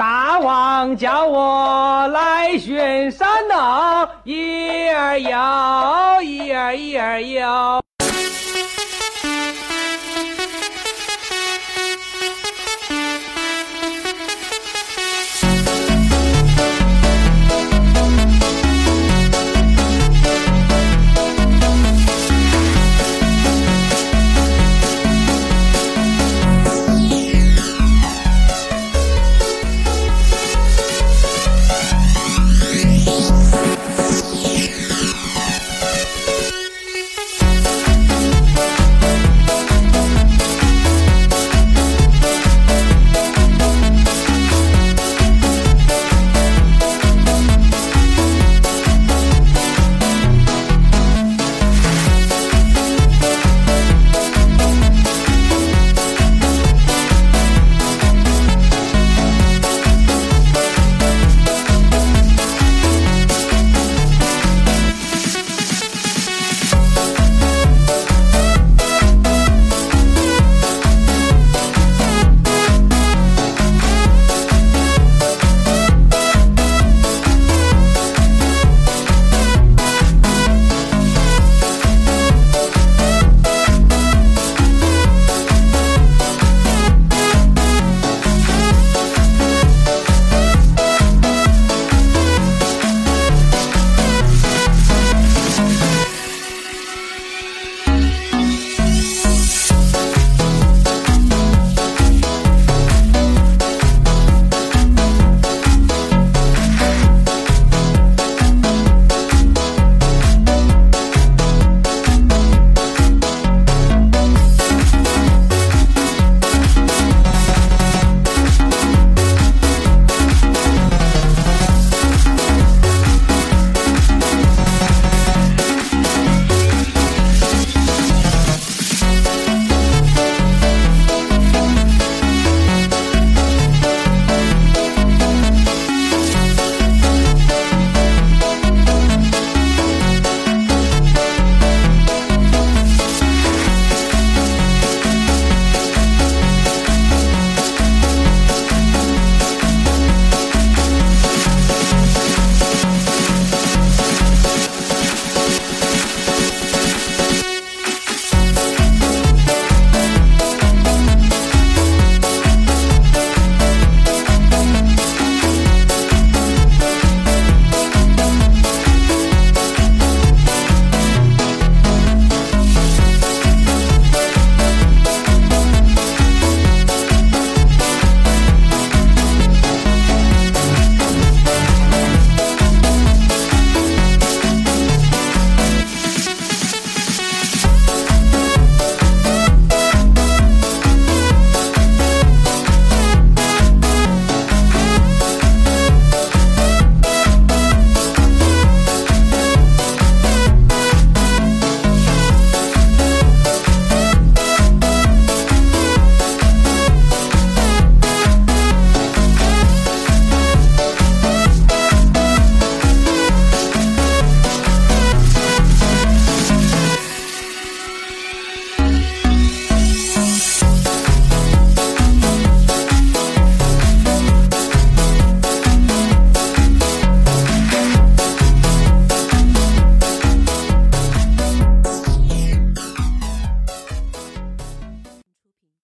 大王叫我来巡山呐一二呦一二一二呦